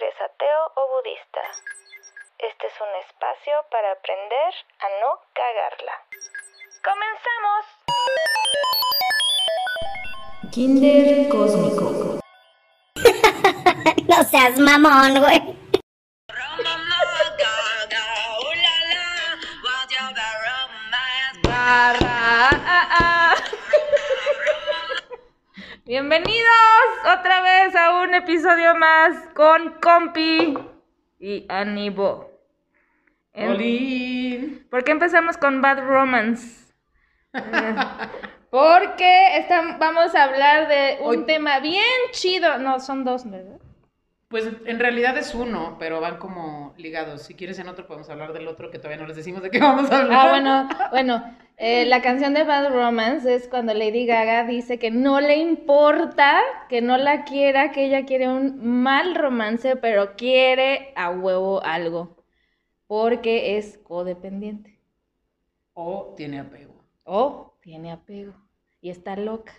eres ateo o budista. Este es un espacio para aprender a no cagarla. ¡Comenzamos! Kinder Cósmico. no seas mamón, güey. Barra, ah, ah. Bienvenidos otra vez a un episodio más con Compi y Anibo. En-. ¿Por qué empezamos con Bad Romance? Porque vamos a hablar de un Hoy- tema bien chido. No, son dos, ¿verdad? Pues en realidad es uno, pero van como ligados. Si quieres en otro podemos hablar del otro que todavía no les decimos de qué vamos a hablar. Ah, bueno, bueno. Eh, la canción de Bad Romance es cuando Lady Gaga dice que no le importa, que no la quiera, que ella quiere un mal romance, pero quiere a huevo algo. Porque es codependiente. O tiene apego. O tiene apego. Y está loca.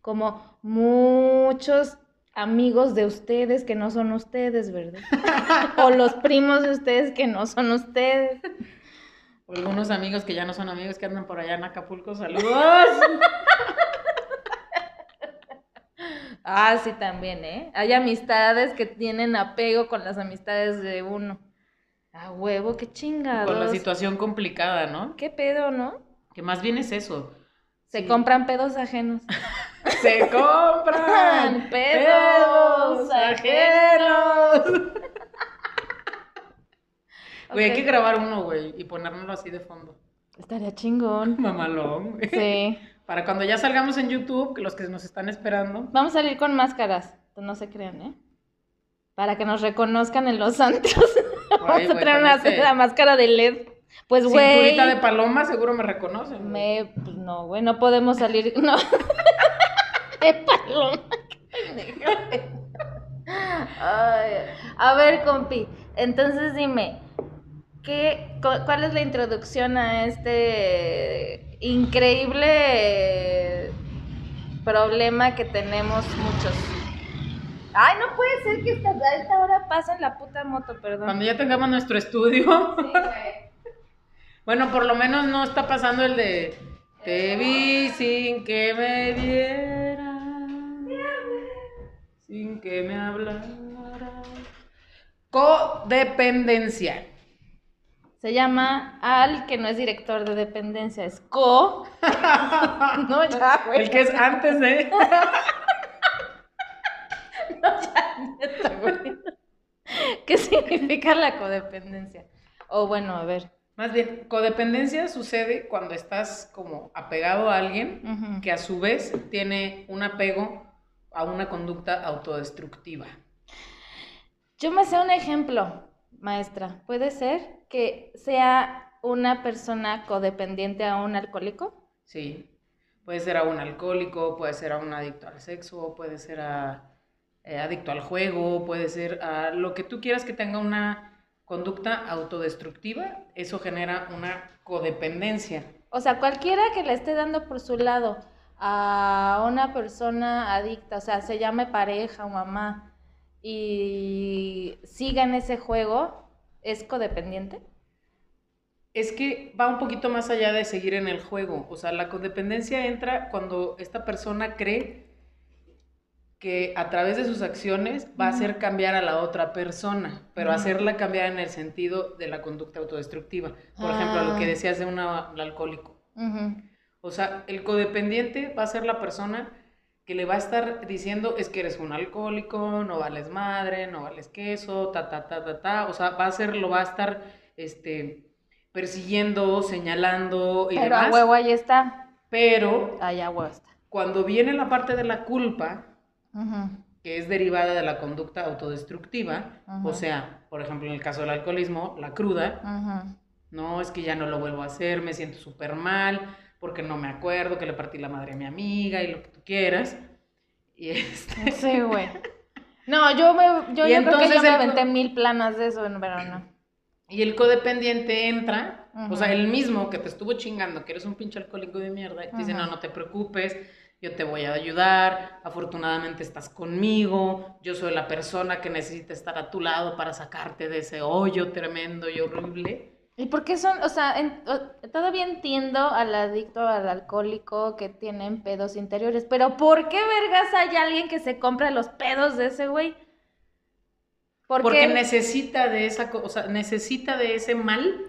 Como muchos amigos de ustedes que no son ustedes, ¿verdad? o los primos de ustedes que no son ustedes. O algunos amigos que ya no son amigos que andan por allá en Acapulco. Saludos. Ah, sí, también, ¿eh? Hay amistades que tienen apego con las amistades de uno. A huevo, qué chingados. Con la situación complicada, ¿no? ¿Qué pedo, no? Que más bien es eso. Se Sí. compran pedos ajenos. Se compran Pedos pedos ajenos. Güey, hay Ok. que grabar uno, güey, y ponérnoslo así de fondo. Estaría chingón. Mamalón. güey. Sí. Para cuando ya salgamos en YouTube, que los que nos están esperando. Vamos a salir con máscaras. No se crean, ¿eh? Para que nos reconozcan en los antros. Vamos a traer una ese la máscara de LED. Pues, güey. Cinturita de paloma, seguro me reconocen. Me, pues no, güey, no podemos salir, no. de paloma. Ay, a ver, compi, entonces dime, ¿qué, cu- ¿cuál es la introducción a este increíble problema que tenemos muchos? Ay, no puede ser que esta- a esta hora pasen la puta moto, perdón. Cuando ya tengamos nuestro estudio. Sí, güey. Bueno, por lo menos no está pasando el de Te vi sin que me viera. Sin que me hablara. Codependencia. Se llama Al, que no es director de dependencia, es Co. no, ya, güey. El que es antes de. Neta, güey. ¿Qué significa la codependencia? O bueno, a ver. Más bien, codependencia sucede cuando estás como apegado a alguien que a su vez tiene un apego a una conducta autodestructiva. Yo me sé un ejemplo, maestra. ¿Puede ser que sea una persona codependiente a un alcohólico? Sí. Puede ser a un alcohólico, puede ser a un adicto al sexo, puede ser a eh, adicto al juego, puede ser a lo que tú quieras que tenga una conducta autodestructiva. Eso genera una codependencia. O sea, cualquiera que le esté dando por su lado a una persona adicta, o sea, se llame pareja o mamá, y siga en ese juego, ¿es codependiente? Es que va un poquito más allá de seguir en el juego. O sea, la codependencia entra cuando esta persona cree que a través de sus acciones va a hacer cambiar a la otra persona, pero hacerla cambiar en el sentido de la conducta autodestructiva. Por ejemplo, lo que Ah. decías de un alcohólico. O sea, el codependiente va a ser la persona que le va a estar diciendo es que eres un alcohólico, no vales madre, no vales queso, ta, ta, ta, ta, ta. O sea, va a ser, lo va a estar, este, persiguiendo, señalando y Pero a demás. huevo ahí está. Pero Ahí a huevo está. cuando viene la parte de la culpa, que es derivada de la conducta autodestructiva, o sea, por ejemplo, en el caso del alcoholismo, la cruda, no, es que ya no lo vuelvo a hacer, me siento súper mal, porque no me acuerdo que le partí la madre a mi amiga y lo que tú quieras. Y este, Sí, güey. No, yo me, yo, yo creo que entonces yo me aventé mil planas de eso, pero no. y el codependiente entra, o sea, el mismo que te estuvo chingando, que eres un pinche alcohólico de mierda, y te dice, no, no te preocupes, yo te voy a ayudar, afortunadamente estás conmigo, yo soy la persona que necesita estar a tu lado para sacarte de ese hoyo tremendo y horrible. ¿Y por qué son, o sea, en- todavía entiendo al adicto, al alcohólico que tienen pedos interiores, pero ¿por qué vergas hay alguien que se compra los pedos de ese güey? ¿Por Porque qué? necesita de esa, o sea, necesita de ese mal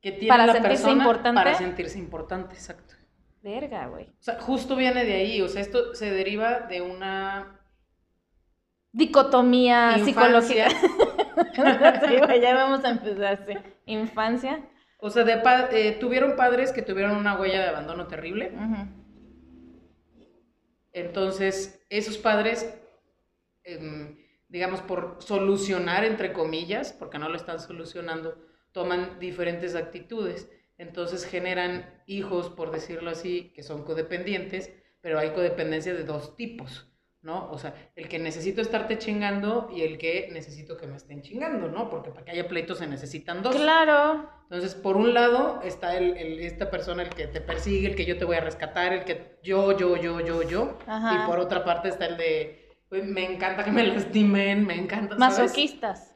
que tiene Para la sentirse persona importante. para sentirse importante, exacto. Verga, güey. O sea, justo viene de ahí, o sea, esto se deriva de una Dicotomía infancia, psicológica. sí, ya vamos a empezar, sí. Infancia. o sea, de pa- eh, tuvieron padres que tuvieron una huella de abandono terrible, entonces esos padres, em, digamos, por solucionar, entre comillas, porque no lo están solucionando, toman diferentes actitudes. Entonces generan hijos, por decirlo así, que son codependientes, pero hay codependencia de dos tipos, ¿no? O sea, el que necesito estarte chingando y el que necesito que me estén chingando, ¿no? Porque para que haya pleitos se necesitan dos. Claro. Entonces, por un lado está el, el- esta persona, el que te persigue, el que yo te voy a rescatar, el que yo, yo, yo, yo, yo. Ajá. Y por otra parte está el de, "Güey, me encanta que me lastimen, me encanta, ¿sabes? Masoquistas.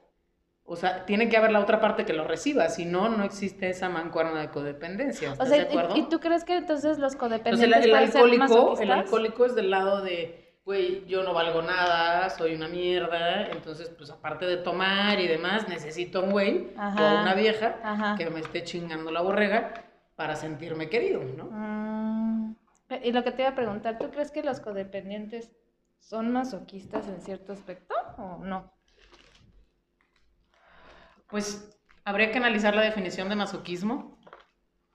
O sea, tiene que haber la otra parte que lo reciba, si no, no existe esa mancuerna de codependencia. O ¿Estás sea, de acuerdo? ¿y, y tú crees que entonces los Entonces, codependientes el, el pueden ser alcohólico, el alcohólico es del lado de, güey, yo no valgo nada, soy una mierda, entonces, pues aparte de tomar y demás, necesito un güey Ajá. o una vieja Ajá. que me esté chingando la borrega para sentirme querido, ¿no? Mm, Y lo que te iba a preguntar, ¿tú crees que los codependientes son masoquistas en cierto aspecto o no? Pues habría que analizar la definición de masoquismo,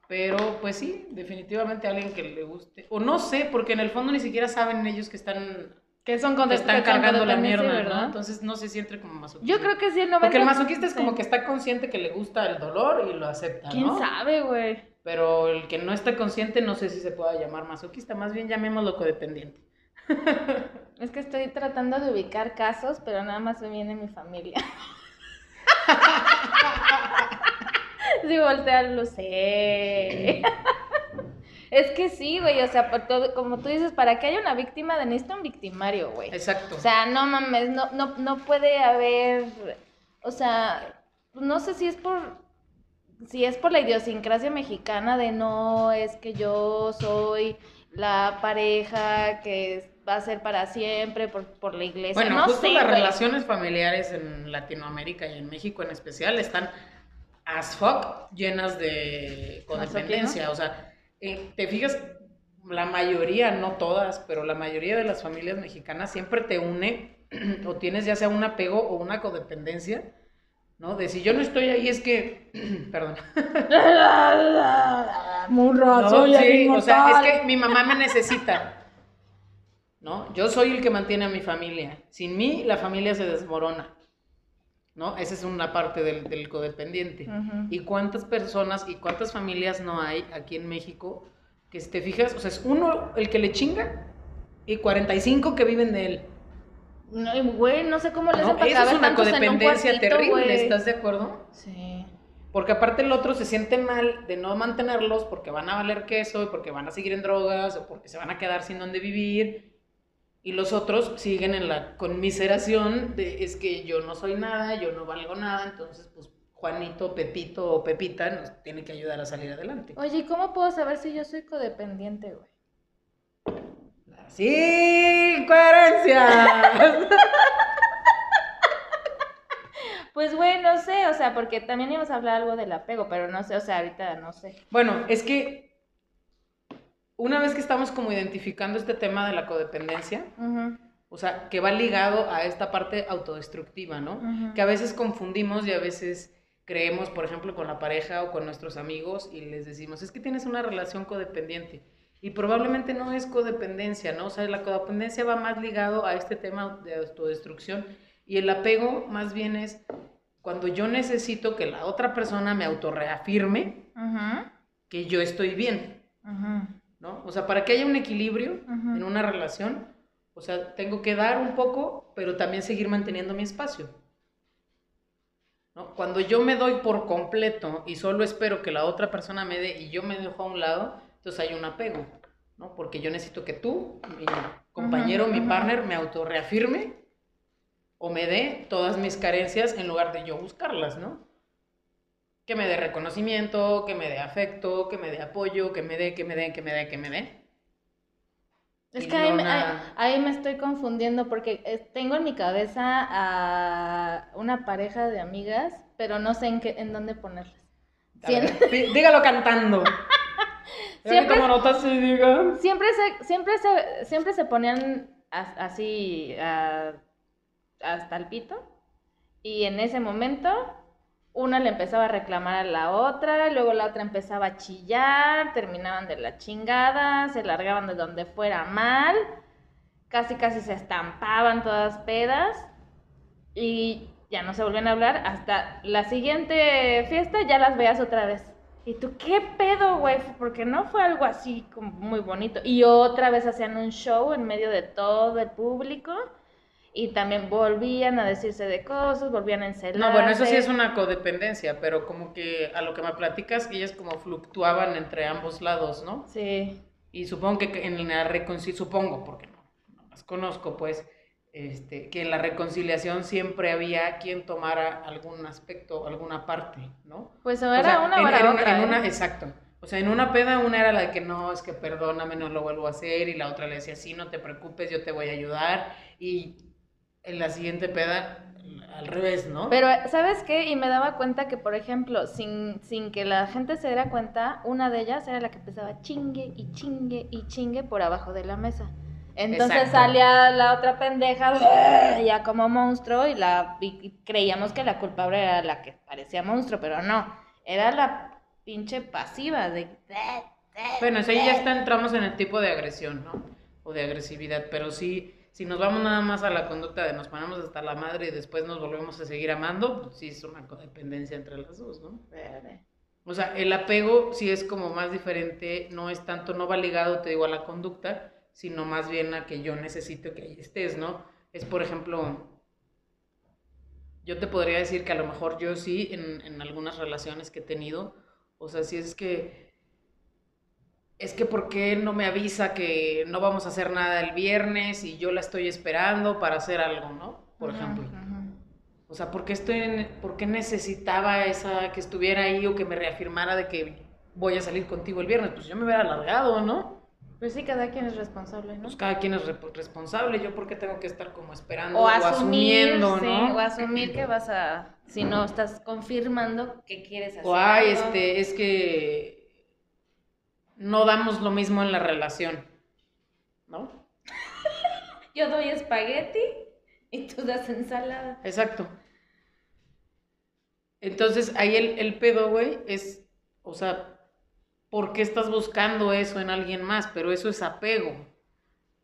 pero pues sí, definitivamente alguien que le guste, o no sé, porque en el fondo ni siquiera saben ellos que están, Que son, code- están cargando la mierda, ¿no? ¿verdad? Entonces no se siente como masoquismo. Yo creo que sí, el 90... Porque el masoquista es como que está consciente que le gusta el dolor y lo acepta, ¿Quién ¿no? sabe, güey? Pero el que no está consciente no sé si se pueda llamar masoquista, más bien llamémoslo codependiente. Es que estoy tratando de ubicar casos, pero nada más me viene mi familia. Si voltear, lo sé. Es que sí, güey, o sea, por todo, como tú dices, para que haya una víctima, de necesita un victimario, güey. Exacto. O sea, no mames, no, no, no puede haber, o sea, no sé si es por, si es por la idiosincrasia mexicana de no, es que yo soy la pareja que va a ser para siempre por, por la iglesia. Bueno, no justo sé, las güey. relaciones familiares en Latinoamérica y en México en especial están as fuck llenas de codependencia. O sea, eh, te fijas, la mayoría, no todas, pero la mayoría de las familias mexicanas siempre te une o tienes ya sea un apego o una codependencia, ¿no? De si yo no estoy ahí es que, perdón. Murra, No, soy el sí, o sea, es que mi mamá me necesita. ¿No? Yo soy el que mantiene a mi familia. Sin mí, la familia se desmorona. ¿No? Esa es una parte del, del codependiente. ¿Y cuántas personas y cuántas familias no hay aquí en México que, si te fijas, o sea, es uno el que le chinga y 45 que viven de él. No, güey, no sé cómo le ¿no? Esa es una un codependencia cuartito, terrible, güey. ¿estás de acuerdo? Sí. Porque aparte el otro se siente mal de no mantenerlos porque van a valer queso y porque van a seguir en drogas o porque se van a quedar sin dónde vivir. Y los otros siguen en la conmiseración de es que yo no soy nada, yo no valgo nada, entonces pues Juanito, Pepito o Pepita nos tiene que ayudar a salir adelante. Oye, ¿y cómo puedo saber si yo soy codependiente, güey? ¡Sí! ¡Coherencia! Pues, güey, no sé, o sea, porque también íbamos a hablar algo del apego, pero no sé, o sea, ahorita no sé. bueno, es que una vez que estamos como identificando este tema de la codependencia, Ujú, O sea, que va ligado a esta parte autodestructiva, ¿no? Ujú. Que a veces confundimos y a veces creemos, por ejemplo, con la pareja o con nuestros amigos y les decimos, es que tienes una relación codependiente. Y probablemente no es codependencia, ¿no? O sea, la codependencia va más ligado a este tema de autodestrucción y el apego más bien es cuando yo necesito que la otra persona me autorreafirme Ujú, que yo estoy bien, ujú. ¿No? O sea, para que haya un equilibrio en una relación, o sea, tengo que dar un poco, pero también seguir manteniendo mi espacio. ¿no? Cuando yo me doy por completo y solo espero que la otra persona me dé y yo me dejo a un lado, entonces hay un apego. ¿no? Porque yo necesito que tú, mi compañero, mi partner, me autorreafirme o me dé todas mis carencias en lugar de yo buscarlas, ¿no? Que me dé reconocimiento, que me dé afecto, que me dé apoyo, que me dé, que me dé, que me dé, que me dé. Es Y que ahí, no me, ahí- una- ahí me estoy confundiendo porque eh, tengo en mi cabeza a una pareja de amigas, pero no sé en qué, en dónde ponerlas. Ver, dígalo cantando. Siempre- y diga. siempre se, siempre se, siempre se ponían as- así a- hasta el pito y en ese momento una le empezaba a reclamar a la otra, luego la otra empezaba a chillar, terminaban de la chingada, se largaban de donde fuera mal, casi casi se estampaban todas pedas y ya no se volvían a hablar hasta la siguiente fiesta ya las veías otra vez. ¿Y tú qué pedo, güey? Porque no fue algo así como muy bonito. Y otra vez hacían un show en medio de todo el público y también volvían a decirse de cosas, volvían a encelarse. No, bueno, eso sí es una codependencia, pero como que a lo que me platicas, ellas como fluctuaban entre ambos lados, ¿no? Sí. Y supongo que en la reconciliación, supongo, porque no, no las conozco, pues, este, que en la reconciliación siempre había quien tomara algún aspecto, alguna parte, ¿no? Pues o O era sea, una en- era en otra. en ¿eh? una- exacto. O sea, en una peda una era la de que no, es que perdóname, no lo vuelvo a hacer, y la otra le decía, sí, no te preocupes, yo te voy a ayudar, y en la siguiente peda, al revés, ¿no? Pero, ¿sabes qué? Y me daba cuenta que, por ejemplo, sin, sin que la gente se diera cuenta, una de ellas era la que empezaba chingue y chingue y chingue por abajo de la mesa. Entonces Exacto. salía la otra pendeja ya como monstruo y, la, y- creíamos que la culpable era la que parecía monstruo, pero no, era la pinche pasiva de... Bueno, ahí ya está, entramos en el tipo de agresión, ¿no? O de agresividad, pero sí, si nos vamos nada más a la conducta de nos ponemos hasta la madre y después nos volvemos a seguir amando, pues sí es una codependencia entre las dos, ¿no? O sea, el apego sí es como más diferente, no es tanto, no va ligado, te digo, a la conducta, sino más bien a que yo necesito que ahí estés, ¿no? Es, por ejemplo, yo te podría decir que a lo mejor yo sí, en, en algunas relaciones que he tenido, o sea, si es que, es que ¿por qué no me avisa que no vamos a hacer nada el viernes y yo la estoy esperando para hacer algo, ¿no? Por ejemplo. O sea, ¿por qué, estoy en- por qué necesitaba esa que estuviera ahí o que me reafirmara de que voy a salir contigo el viernes? Pues yo me hubiera alargado, ¿no? Pues sí, cada quien es responsable, ¿no? Pues cada quien es re- responsable. Yo, ¿por qué tengo que estar como esperando O o, asumir, asumiendo, sí, no? o asumir que vas a, si no estás confirmando que quieres hacer O, ay, algo. este, es que no damos lo mismo en la relación, ¿no? Yo doy espagueti y tú das ensalada. Exacto. Entonces, ahí el, el pedo, güey, es, o sea, ¿por qué estás buscando eso en alguien más? Pero eso es apego,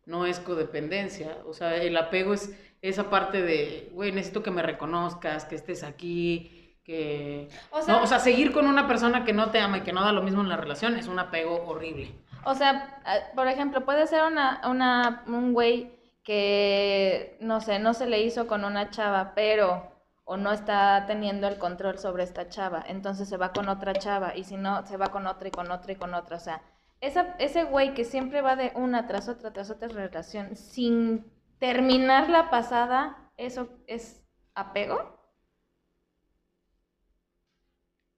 no es codependencia. O sea, el apego es esa parte de, güey, necesito que me reconozcas, que estés aquí, que... O sea, no, o sea, seguir con una persona que no te ama y que no da lo mismo en la relación es un apego horrible. O sea, a- por ejemplo, puede ser una, una, un güey que, no sé, no se le hizo con una chava, pero, o no está teniendo el control sobre esta chava, entonces se va con otra chava, y si no, se va con otra y con otra y con otra. O sea, esa, ese güey que siempre va de una tras otra, tras otra relación, sin terminar la pasada, ¿eso es apego?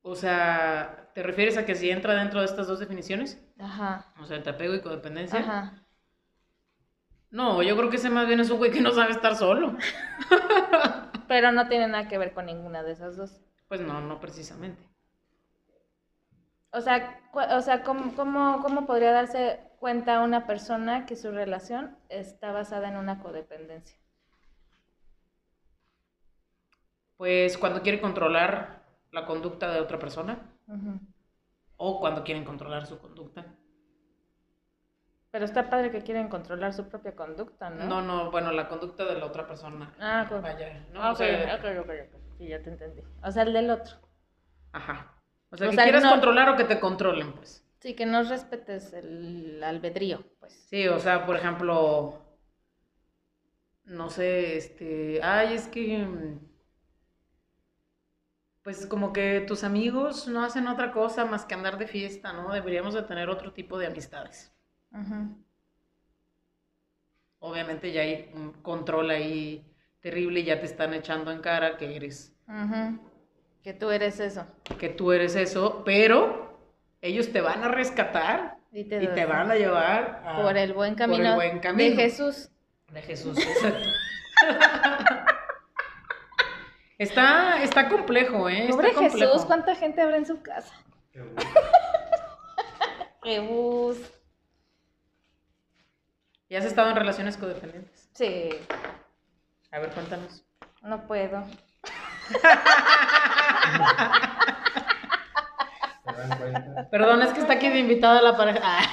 O sea, ¿te refieres a que si entra dentro de estas dos definiciones? Ajá, O sea, entre apego y codependencia. ajá. No, yo creo que ese más bien es un güey que no sabe estar solo. Pero no tiene nada que ver con ninguna de esas dos. Pues no, no precisamente. O sea, o sea ¿cómo, cómo, cómo podría darse cuenta una persona que su relación está basada en una codependencia? Pues cuando quiere controlar la conducta de otra persona o cuando quieren controlar su conducta. Pero está padre que quieren controlar su propia conducta, ¿no? No, no, bueno, la conducta de la otra persona. Ah, ok. Vaya, ¿no? Ah, O ok, ok, ok, ok. Sí, ya te entendí. O sea, el del otro. Ajá. O sea, O que sea, quieras no- controlar o que te controlen, pues. Sí, que no respetes el albedrío, pues. Sí, o sea, por ejemplo, no sé, este, ay, es que, mm, pues como que tus amigos no hacen otra cosa más que andar de fiesta, ¿no? Deberíamos de tener otro tipo de amistades. Ujú. Obviamente ya hay un control ahí terrible y ya te están echando en cara que eres, Ujú. Que tú eres eso. que tú eres eso, pero ellos te van a rescatar Y te, y te van a llevar a- por el buen por el camino, buen camino. de Jesús. De Jesús, exacto. está, está complejo, ¿eh? Está Pobre complejo. Jesús, ¿cuánta gente habrá en su casa? Jesús. ¿Y has estado en relaciones codependientes? Sí, A ver, cuéntanos. no puedo. Perdón, es que está aquí de invitada la pareja.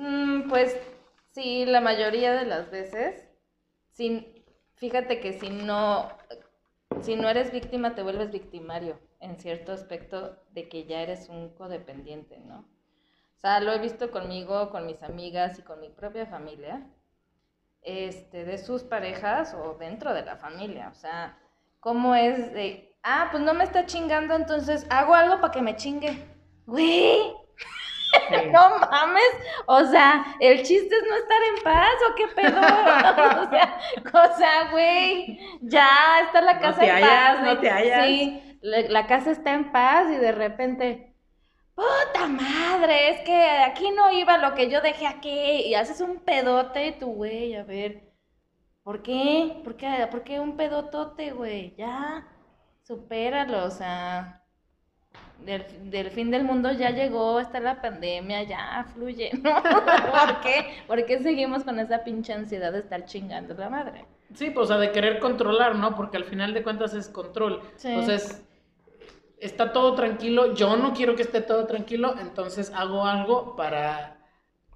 Mm, pues sí, la mayoría de las veces. Sin, fíjate que si no, si no eres víctima, te vuelves victimario en cierto aspecto de que ya eres un codependiente, ¿no? O sea, lo he visto conmigo, con mis amigas y con mi propia familia, este, de sus parejas o dentro de la familia. O sea, cómo es de, ah, pues no me está chingando, entonces hago algo para que me chingue. Güey, no mames, o sea, el chiste es no estar en paz o qué pedo. o sea, o sea, güey, ya está la No casa te en hallas, paz. no te hallas. Sí, la, la casa está en paz y de repente, puta madre, es que aquí no iba lo que yo dejé aquí y haces un pedote y tu güey, a ver, ¿por qué? ¿Por qué, ¿Por qué un pedotote, güey? Ya, supéralo, o sea del, del fin del mundo ya llegó, está la pandemia, ya fluye, ¿no? ¿Por qué? ¿Por qué seguimos con esa pinche ansiedad de estar chingando la madre? Sí, pues, o sea, de querer controlar, ¿no? Porque al final de cuentas es control. Sí. Entonces, está todo tranquilo, yo no quiero que esté todo tranquilo, entonces hago algo para,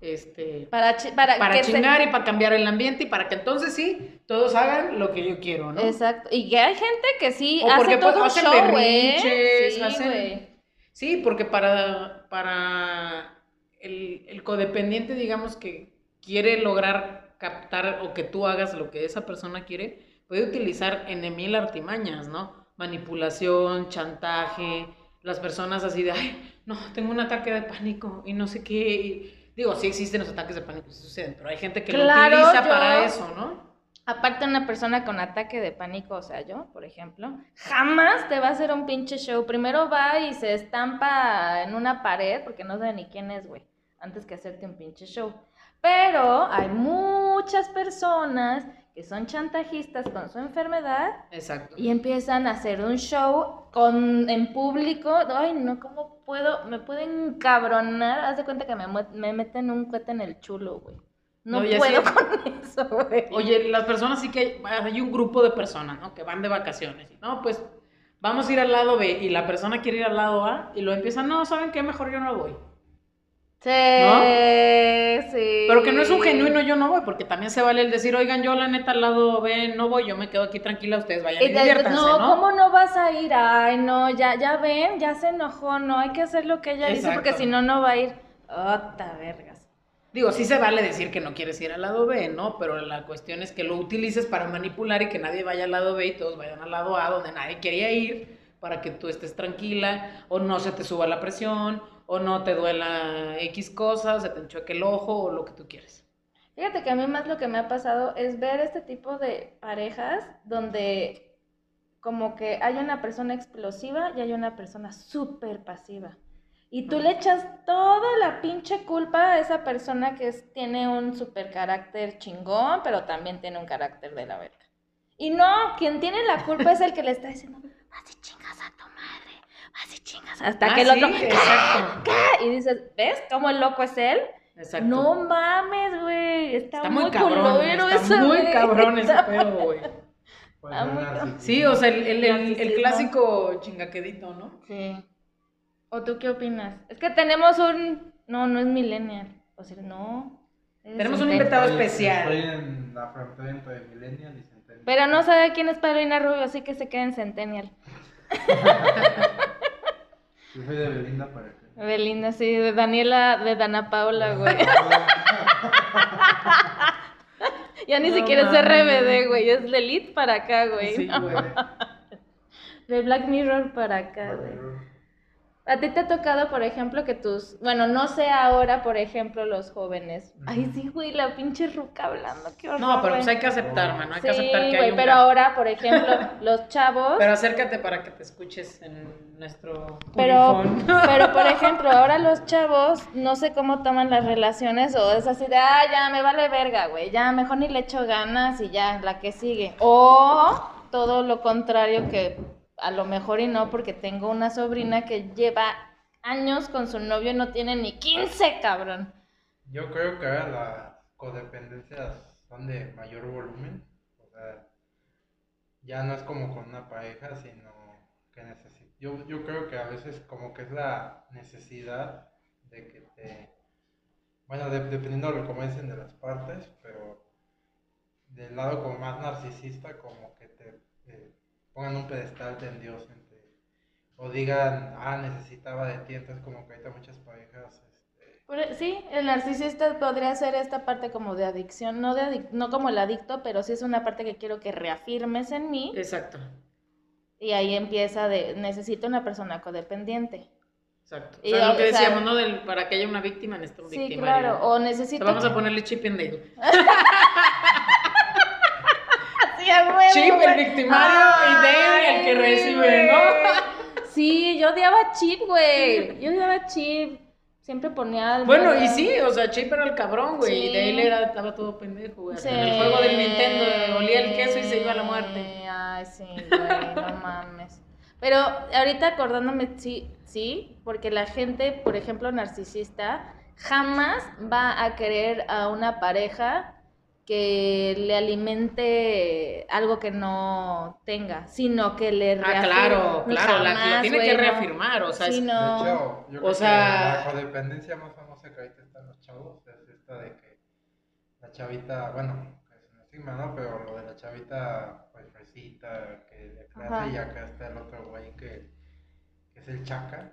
este, Para, para, para que se- chingar y para cambiar el ambiente y para que entonces sí, todos hagan lo que yo quiero, ¿no? Exacto. Y que hay gente que sí O hace porque, todo un hacen show, ¿eh? berrinches, Sí, hacen- güey. Sí, porque para, para el, el codependiente, digamos que quiere lograr captar o que tú hagas lo que esa persona quiere, puede utilizar en mil artimañas, ¿no? Manipulación, chantaje, las personas así de, ay, no, tengo un ataque de pánico y no sé qué. digo, sí existen los ataques de pánico, sí suceden, pero hay gente que Claro, lo utiliza yo- para eso, ¿no? Aparte una persona con ataque de pánico, o sea, yo, por ejemplo, jamás te va a hacer un pinche show. Primero va y se estampa en una pared, porque no sabe ni quién es, güey, antes que hacerte un pinche show. Pero hay muchas personas que son chantajistas con su enfermedad Exacto. y empiezan a hacer un show con, en público. Ay, no, ¿cómo puedo? Me pueden cabronar. Haz de cuenta que me, me meten un cohete en el chulo, güey. No, puedo con eso, güey. Oye, las personas sí que hay, hay un grupo de personas, ¿no? Que van de vacaciones. No, pues vamos a ir al lado B y la persona quiere ir al lado A y lo empiezan, no, ¿saben qué? Mejor yo no voy. Sí, ¿No? sí. Pero que no es un genuino yo no voy, porque también se vale el decir, oigan, yo la neta al lado B no voy, yo me quedo aquí tranquila, ustedes vayan y, diviértanse, no, ¿no? ¿cómo no vas a ir? Ay, no, ya, ya ven, ya se enojó, no, hay que hacer lo que ella dice porque Exacto. si no, no va a ir. Ota vergas. Digo, sí se vale decir que no quieres ir al lado B, ¿no? Pero la cuestión es que lo utilices para manipular y que nadie vaya al lado B y todos vayan al lado A donde nadie quería ir para que tú estés tranquila o no se te suba la presión o no te duela X cosas, se te enchueque el ojo o lo que tú quieres. Fíjate que a mí más lo que me ha pasado es ver este tipo de parejas donde como que hay una persona explosiva y hay una persona súper pasiva. Y tú le echas toda la pinche culpa a esa persona que es- tiene un super carácter chingón, pero también tiene un carácter de la verga. Y no, quien tiene la culpa es el que le está diciendo, vas y chingas a tu madre, vas y chingas. Hasta Ah, que el sí, otro, exacto. Y dices, ¿ves cómo el loco es él? Exacto. No mames, güey. Está, está muy, muy cabrón, culero está eso, muy güey. cabrón ese pedo, güey. Narcisismo. Sí, o sea, el, el- el- el Narcisismo. clásico chingaquedito, ¿no? Sí. ¿O tú qué opinas? Es que tenemos un... No, no es millennial. O sea, no. Tenemos un invitado Estoy- especial. Estoy en la frontera entre Millennial y Centennial. Pero no sabe quién es Paulina Rubio, así que se queda en Centennial. Yo soy de Belinda para acá. Belinda, sí, de Daniela, de Dana Paula, güey. Ya ni No siquiera es. RBD, güey. Es de Elite para acá, güey. Sí, güey. De Black Mirror para acá, güey. A ti te ha tocado, por ejemplo, que tus, bueno, no sé ahora, por ejemplo, los jóvenes. Ay, sí, güey, la pinche ruca hablando, qué horror. No, pero pues hay que aceptar, mano. Hay Sí, que aceptar que hay güey, un pero ahora, por ejemplo, los chavos. Pero acércate para que te escuches en nuestro Pero, pero, por ejemplo, ahora los chavos no sé cómo toman las relaciones o es así de, ah, ya me vale verga, güey, ya mejor ni le echo ganas y ya, la que sigue. O todo lo contrario que a lo mejor y no, porque tengo una sobrina que lleva años con su novio y no tiene ni 15, cabrón. Yo creo que ahora las codependencias son de mayor volumen. O sea, ya no es como con una pareja, sino que necesito. Yo, yo creo que a veces como que es la necesidad de que te... Bueno, de- dependiendo de lo dicen de las partes, pero del lado como más narcisista, como que te pongan un pedestal de Dios o digan, ah, necesitaba de ti, entonces como que ahorita muchas parejas... Este, e, Sí, el narcisista podría ser esta parte como de adicción, no, de adic- no como el adicto, pero sí es una parte que quiero que reafirmes en mí. Exacto, Y ahí empieza de, necesito una persona codependiente. exacto. O Y, sea, lo que o sea- decíamos, ¿no? Del, para que haya una víctima necesita un Sí, victimario. claro. O O sea, necesito... vamos a ponerle Chip and Dale. Sí, a huevo, Chip, el victimario, y Dale, el que recibe, ¿no? Sí, yo odiaba a Chip, güey. Yo odiaba Chip. Siempre ponía... Bueno, y sí, o sea, Chip era el cabrón, güey. Sí. Y Dale era, estaba todo pendejo, güey. Sí. En el juego del Nintendo olía el queso y se iba a la muerte. Ay, sí, güey, no mames. Pero ahorita acordándome, sí, sí, porque la gente, por ejemplo, narcisista, jamás va a querer a una pareja que le alimente algo que no tenga, sino que le Ah, reafirme. claro, claro, la, la Jamás, tiene güey, que reafirmar, o sea, es- no. De hecho, yo O creo sea- que la codependencia más famosa que ahorita están los chavos es esta de que la chavita, bueno, es un estigma, ¿no? Pero lo de la chavita, pues fresita, que de clase, Ajá. y acá está el otro güey que, que es el chaca,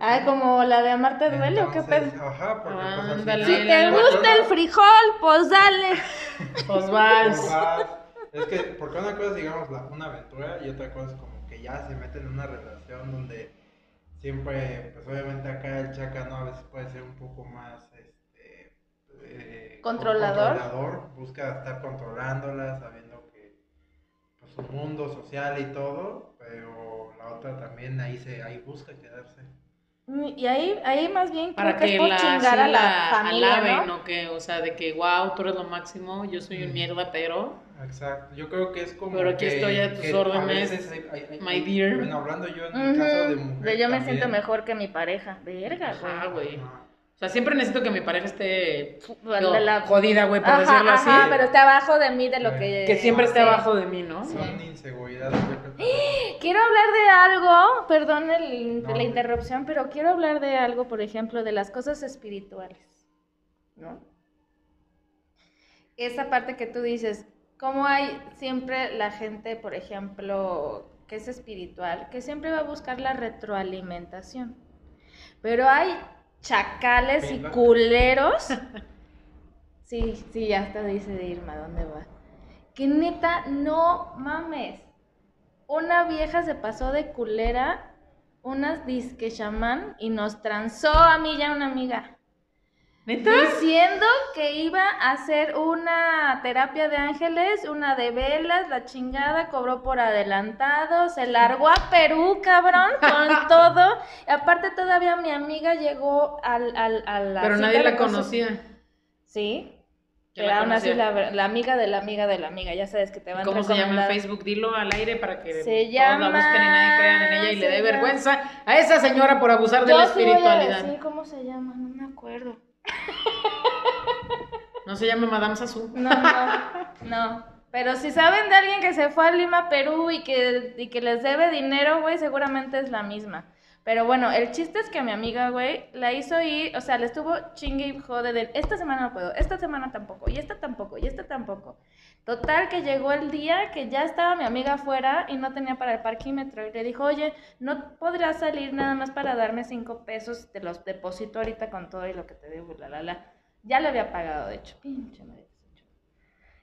Ay, como la de Amarte duele o qué pedo. Ajá, porque pues final- Si te gusta el frijol, pues dale. pues vas. Pues vas. Es que, porque una cosa es, digamos, la, una aventura y otra cosa es como que ya se meten en una relación donde siempre, pues obviamente acá el chaca, ¿no? A veces puede ser un poco más, este... eh, Controlador. controlador, busca estar controlándola, sabiendo que, pues, su mundo social y todo, pero la otra también ahí se, ahí busca quedarse. Y ahí, ahí más bien Para creo que, que es por la, chingar sí a la, la familia, alaben, ¿no? ¿no? Que, o sea, de que, wow, tú eres lo máximo, yo soy un Mm. mierda, pero... Exacto, yo creo que es como Pero aquí que- estoy a tus órdenes, veces hay- hay- hay- my dear. Bueno, hablando yo en mi caso de mujer de yo me también. siento mejor que mi pareja. Verga, güey. Ajá, güey. O sea, siempre necesito que mi pareja esté Bueno, no, de la- jodida, güey, por Ajá, decirlo así. ajá, pero está abajo de mí de lo que... Que siempre esté sí. abajo de mí, ¿no? Son inseguridades, que- Quiero hablar de algo, perdón el- No, la interrupción, pero quiero hablar de algo, por ejemplo, de las cosas espirituales, ¿no? Esa parte que tú dices, cómo hay siempre la gente, por ejemplo, que es espiritual, que siempre va a buscar la retroalimentación. Pero hay chacales y culeros. Sí, sí, ya está, dice Irma, ¿dónde va? Que neta, no mames. Una vieja se pasó de culera, unas disque chamán, y nos transó a mí y a una amiga. ¿Neta? Diciendo que iba a hacer una terapia de ángeles, una de velas, la chingada, cobró por adelantado, se largó a Perú, cabrón, con todo. Y aparte todavía mi amiga llegó al, al, a la Pero nadie la conocía. Sí, ¿Quién pero la aún así la, la amiga de la amiga de la amiga, ya sabes que te van ¿Cómo se llama en. Facebook? Dilo al aire para que Se todos llama- la busquen y nadie crean en ella y le dé vergüenza a esa señora por abusar de la sí voy a espiritualidad. decir cómo se llama, no me acuerdo. No se llama Madame Sassou. No, no, no. Pero si saben de alguien que se fue a Lima, Perú y que, y que les debe dinero, güey, seguramente es la misma. Pero bueno, el chiste es que mi amiga, güey, la hizo ir, o sea, le estuvo chingue y jode de, esta semana no puedo, esta semana tampoco, y esta tampoco, y esta tampoco. Total que llegó el día que ya estaba mi amiga afuera y no tenía para el parquímetro. Y le dijo, oye, ¿no podrás salir nada más para darme cinco pesos? Te los deposito ahorita con todo y lo que te debo, la, la, la. Ya le había pagado, de hecho. Pinche madre.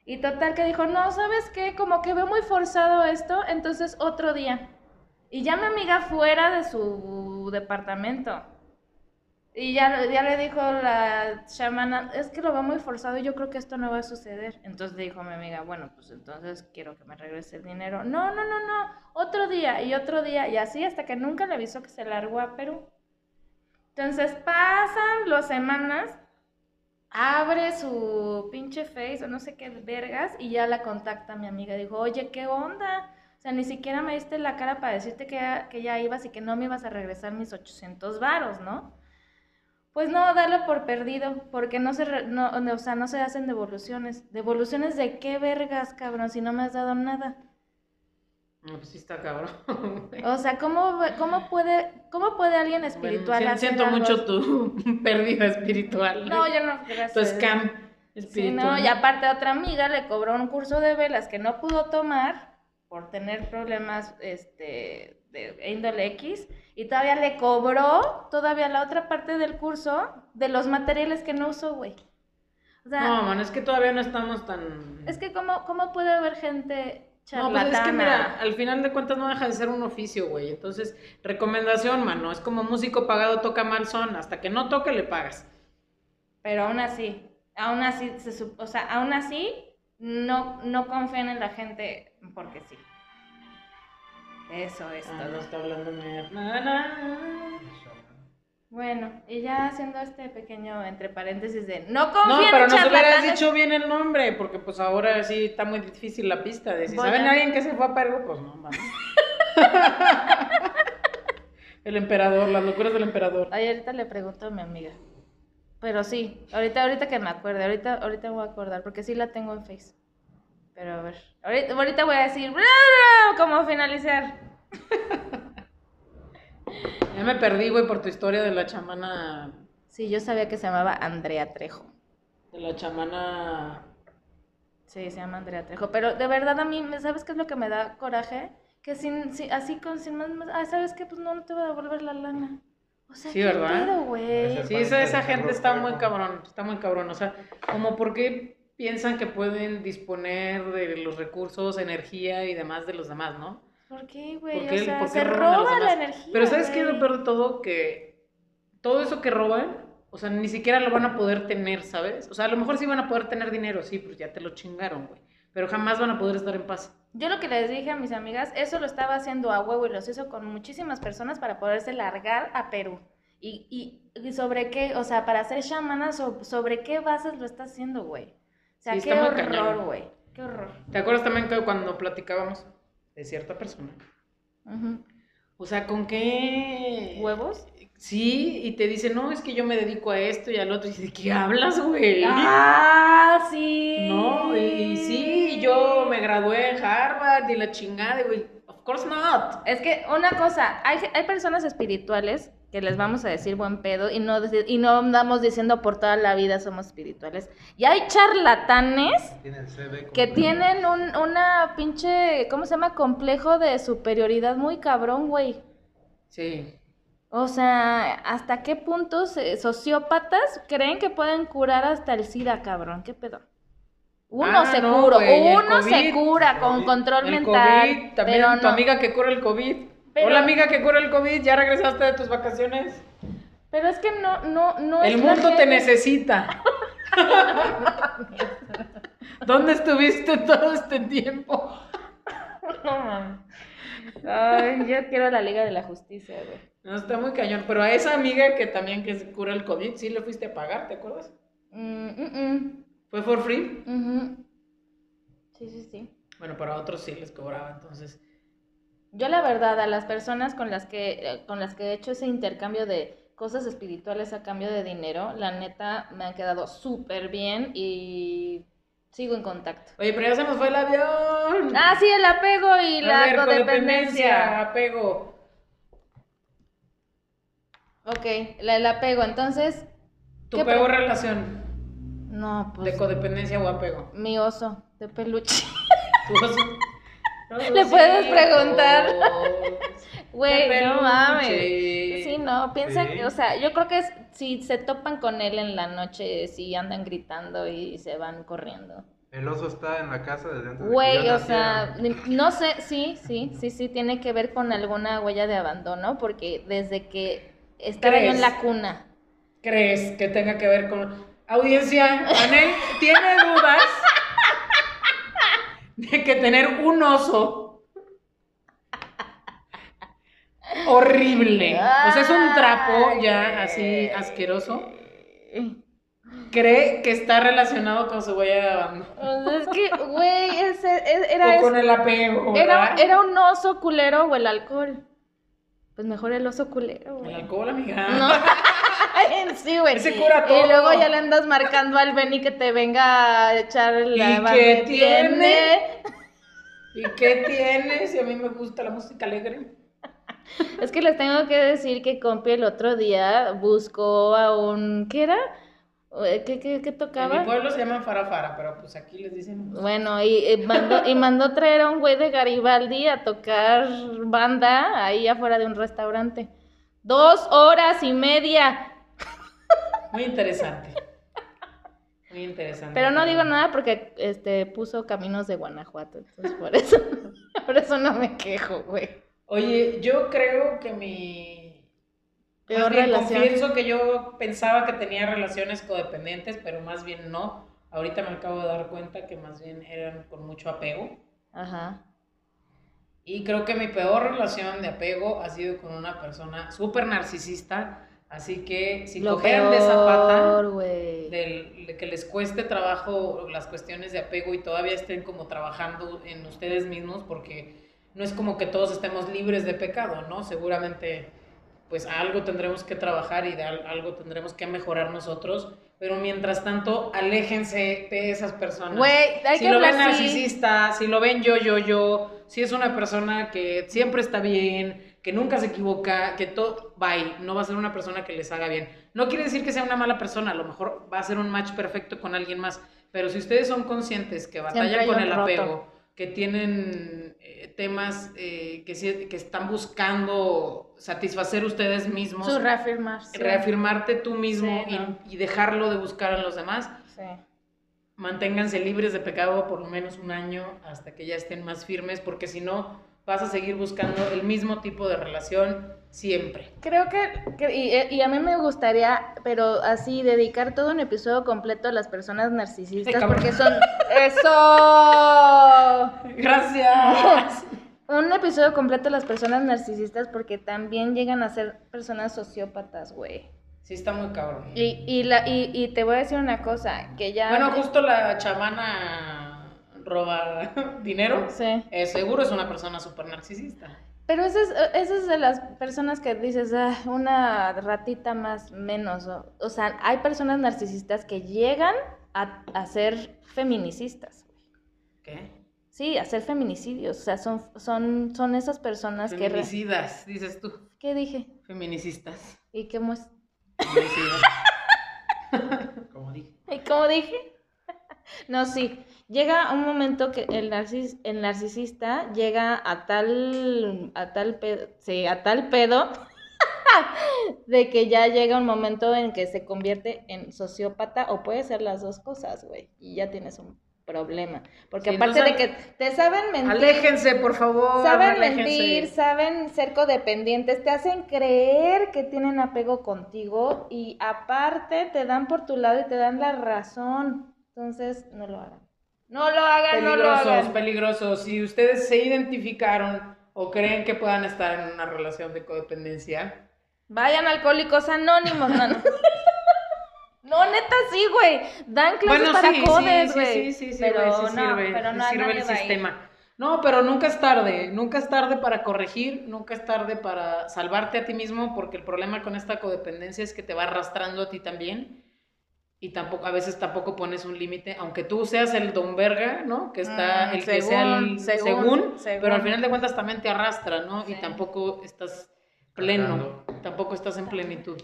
Y total que dijo, no, ¿sabes qué? Como que veo muy forzado esto, entonces otro día. Y ya mi amiga fuera de su departamento. Y ya, ya le dijo la chamana, es que lo va muy forzado y yo creo que esto no va a suceder. Entonces dijo mi amiga, bueno, pues entonces quiero que me regrese el dinero. No, no, no, no, otro día y otro día y así hasta que nunca le avisó que se largó a Perú. Entonces pasan las semanas, abre su pinche face o no sé qué vergas y ya la contacta mi amiga. Dijo, oye, ¿qué onda? O sea, ni siquiera me diste la cara para decirte que ya, que ya ibas y que no me ibas a regresar mis 800 varos, ¿no? Pues no, dalo por perdido, porque no se, no, o sea, no se hacen devoluciones. ¿Devoluciones de qué vergas, cabrón, si no me has dado nada? No, pues sí está cabrón. O sea, ¿cómo, cómo, puede, cómo puede alguien espiritual Bueno, hacer siento algo mucho tu pérdida espiritual. No, yo no, gracias. Tu scam Sí, espiritual. no, y aparte otra amiga le cobró un curso de velas que no pudo tomar por tener problemas este, de índole X y todavía le cobró todavía la otra parte del curso de los materiales que no usó, güey. O sea, No, man, es que todavía no estamos tan... es que cómo, cómo puede haber gente No, charlatana. pues es que mira, al final de cuentas no deja de ser un oficio, güey. Entonces, recomendación, mano, es como músico pagado toca mal son, hasta que no toque le pagas. Pero aún así, aún así, se o sea, aún así, no, no confían en la gente porque sí. Eso es Ah, todo. no está hablando mi hermana. Bueno, y ya haciendo este pequeño entre paréntesis de no No, confíen pero en nos hubieras dicho bien el nombre, porque pues ahora sí está muy difícil la pista. De si Voy saben a- alguien que se fue a Perú, pues no, mames. el emperador, las locuras del emperador. Ay, ahorita le pregunto a mi amiga. Pero sí, ahorita, ahorita que me acuerde, ahorita, ahorita me voy a acordar, porque sí la tengo en Face. Pero a ver, ahorita, ahorita voy a decir cómo finalizar. Ya me perdí, güey, por tu historia de la chamana. Sí, yo sabía que se llamaba Andrea Trejo. De la chamana. Sí, se llama Andrea Trejo. Pero de verdad a mí, ¿sabes qué es lo que me da coraje? Que sin, sin- así con sin más, más- ah, ¿sabes qué? Pues no, no te voy a devolver la lana. O sea, Sí, ¿qué ¿verdad? pedo, güey? Ese- Sí, esa, esa gente está muy cabrón, está muy cabrón. O sea, como por qué piensan que pueden disponer de los recursos, energía y demás de los demás, ¿no? ¿Por qué, güey? ¿Por qué- o sea, por qué se roban a los roba la demás? energía. Pero ¿sabes qué es lo peor de todo? Que todo eso que roban, o sea, ni siquiera lo van a poder tener, ¿sabes? O sea, a lo mejor sí van a poder tener dinero, sí, pues ya te lo chingaron, güey. Pero jamás van a poder estar en paz. Yo lo que les dije a mis amigas, eso lo estaba haciendo a huevo y los hizo con muchísimas personas para poderse largar a Perú. Y, y, y sobre qué, o sea, para ser chamana, so- sobre qué bases lo está haciendo, güey. O sea, Sí, qué horror, güey. Qué horror. ¿Te acuerdas también que cuando platicábamos de cierta persona? O sea, ¿con qué? ¿Huevos? Sí, y te dice, no, es que yo me dedico a esto y al otro. Y dice, ¿de qué hablas, güey? Ah, sí. No, y, y sí, yo me gradué en Harvard y la chingada, y güey. Of course not. Es que una cosa, hay, hay personas espirituales que les vamos a decir buen pedo y no, y no andamos diciendo por toda la vida somos espirituales. Y hay charlatanes que tienen un, una pinche, ¿cómo se llama? Complejo de superioridad muy cabrón, güey. Sí. O sea, ¿hasta qué puntos eh, sociópatas creen que pueden curar hasta el SIDA, cabrón? ¿Qué pedo? Uno Ah, se no, cura, uno se cura con control El mental, COVID, también pero tu no. amiga que cura el COVID. Pero- Hola, amiga que cura el COVID, ¿ya regresaste de tus vacaciones? Pero es que no, no, no es el mundo te necesita. ¿Dónde estuviste todo este tiempo? No mames. Ay, yo quiero la Liga de la Justicia, güey. No, está muy cañón. Pero a esa amiga que también que se cura el COVID, sí le fuiste a pagar, ¿te acuerdas? Mm, mm, mm. ¿Fue for free? Ujú. Sí, sí, sí. Bueno, para otros sí les cobraba, entonces. Yo la verdad, a las personas con las que, eh, con las que he hecho ese intercambio de cosas espirituales a cambio de dinero, la neta me han quedado súper bien y sigo en contacto. Oye, pero ya se nos fue el avión. Ah, sí, el apego y A la ver, codependencia. apego. Ok, la, el apego, entonces, Tu ¿Qué peor pro- relación no, pues de codependencia o apego. mi oso de peluche. Tu oso. Le puedes preguntar. Güey, no mames. Sí, no, piensan, Sí. o sea, yo creo que es- si se topan con él en la noche, si andan gritando y se van corriendo. El oso está en la casa desde antes de que Güey, yo o sea, no sé, sí, sí, sí, sí, tiene que ver con alguna huella de abandono, porque desde que estaba yo en la cuna. ¿Crees que tenga que ver con audiencia? Anel tiene dudas de que tener un oso horrible, o sea, es un trapo ya así asqueroso. Cree que está relacionado con su huella de abandono es que, güey, ese, e- era, o con el apego. era, era un oso culero o el alcohol. Pues mejor el oso culero, el güey. alcohol, amiga. No. sí, güey. Ese cura Y todo. luego ya le andas marcando al Benny que te venga a echar la ¿Y qué tiene? ¿Y qué tiene? Si a mí me gusta la música alegre. Es que les tengo que decir que Compi el otro día buscó a un. ¿Qué era? Eh, ¿Qué, qué, qué En mi tocaba? pueblo se llaman farafara, pero pues aquí les dicen. Bueno, y, y mandó, y mandó traer a un güey de Garibaldi a tocar banda ahí afuera de un restaurante. Dos horas y media. Muy interesante. Muy interesante. Pero no digo nada porque este puso caminos de Guanajuato. Entonces por eso, por eso no me quejo, güey. Oye, yo creo que mi. Peor bien, relación. Confieso que yo pensaba que tenía relaciones codependientes, pero más bien no. Ahorita me acabo de dar cuenta que más bien eran con mucho apego. Ajá. Y creo que mi peor relación de apego ha sido con una persona súper narcisista. Así que si Lo cogieran de esa pata, peor, del- de que les cueste trabajo las cuestiones de apego y todavía estén como trabajando en ustedes mismos, porque no es como que todos estemos libres de pecado, ¿no? Seguramente, pues algo tendremos que trabajar y de algo tendremos que mejorar nosotros, pero mientras tanto, aléjense de esas personas. Güey, hay si que lo ven narcisista, si lo ven yo, yo, yo, si es una persona que siempre está bien, que nunca se equivoca, que todo, bye, no va a ser una persona que les haga bien. No quiere decir que sea una mala persona, a lo mejor va a ser un match perfecto con alguien más, pero si ustedes son conscientes que batallan con el roto. apego, que tienen temas eh, que, sí- que están buscando satisfacer ustedes mismos, Su reafirmarte tú mismo Sí, no. y, y dejarlo de buscar en los demás, Sí. manténganse libres de pecado por lo menos un año hasta que ya estén más firmes, porque si no, vas a seguir buscando el mismo tipo de relación siempre. Creo que, que- y, y a mí me gustaría, pero así, dedicar todo un episodio completo a las personas narcisistas, porque son... ¡Eso! Gracias. Un episodio completo a las personas narcisistas porque también llegan a ser personas sociópatas, güey. Sí, está muy cabrón. Y, y, la, y, y te voy a decir una cosa, que ya... Bueno, justo la chamana roba dinero. Sí. eh, seguro es una persona súper narcisista. Pero esa es, esa es de las personas que dices, ah, una ratita más, menos. O, o sea, hay personas narcisistas que llegan a, a ser feminicistas. ¿Qué? Sí, a ser feminicidios. O sea, son, son, son esas personas que... Feminicidas, dices tú. ¿Qué dije? Feministas. ¿Y cómo es? Feminicidas. Como dije. ¿Y cómo dije? No, sí. Llega un momento que el, narcis, el narcisista llega a tal, a tal pedo, sí, a tal pedo de que ya llega un momento en que se convierte en sociópata o puede ser las dos cosas, güey, y ya tienes un problema. Porque Sí, aparte de que te saben mentir, Aléjense, por favor. saben aléjense. mentir, saben ser codependientes, te hacen creer que tienen apego contigo y aparte te dan por tu lado y te dan la razón. Entonces, no lo hagan. No lo hagan, no lo Peligrosos, hagan. peligrosos. Si ustedes se identificaron o creen que puedan estar en una relación de codependencia, Vayan a alcohólicos anónimos, no, no. No, neta, sí, güey. Dan clases bueno, para sí, codes, sí, güey. sí, sí, sí, pero güey, sí no, sirve, pero sí no, sirve el sistema. No, pero nunca es tarde, nunca es tarde para corregir, nunca es tarde para salvarte a ti mismo, porque el problema con esta codependencia es que te va arrastrando a ti también y tampoco a veces tampoco pones un límite, aunque tú seas el don verga, ¿no? Que está Mm, el que sea el según, según, según. pero al final de cuentas también te arrastra, ¿no? Y tampoco estás pleno, Cargando. tampoco estás en plenitud.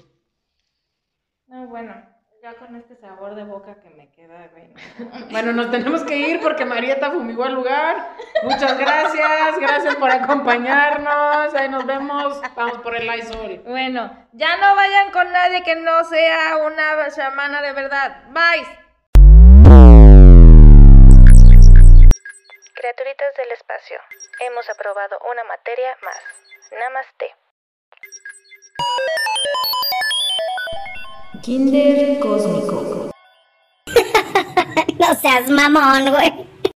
No, bueno, ya con este sabor de boca que me queda, güey. no. Bueno, nos tenemos que ir porque Marieta fumigó al lugar. Muchas gracias, gracias por acompañarnos. Ahí nos vemos. Vamos por el Lysol. Bueno, ya no vayan con nadie que no sea una chamana de verdad. Bye. habitantes del espacio. Hemos aprobado una materia más. Namaste. Kinder Cósmico. No seas mamón, güey.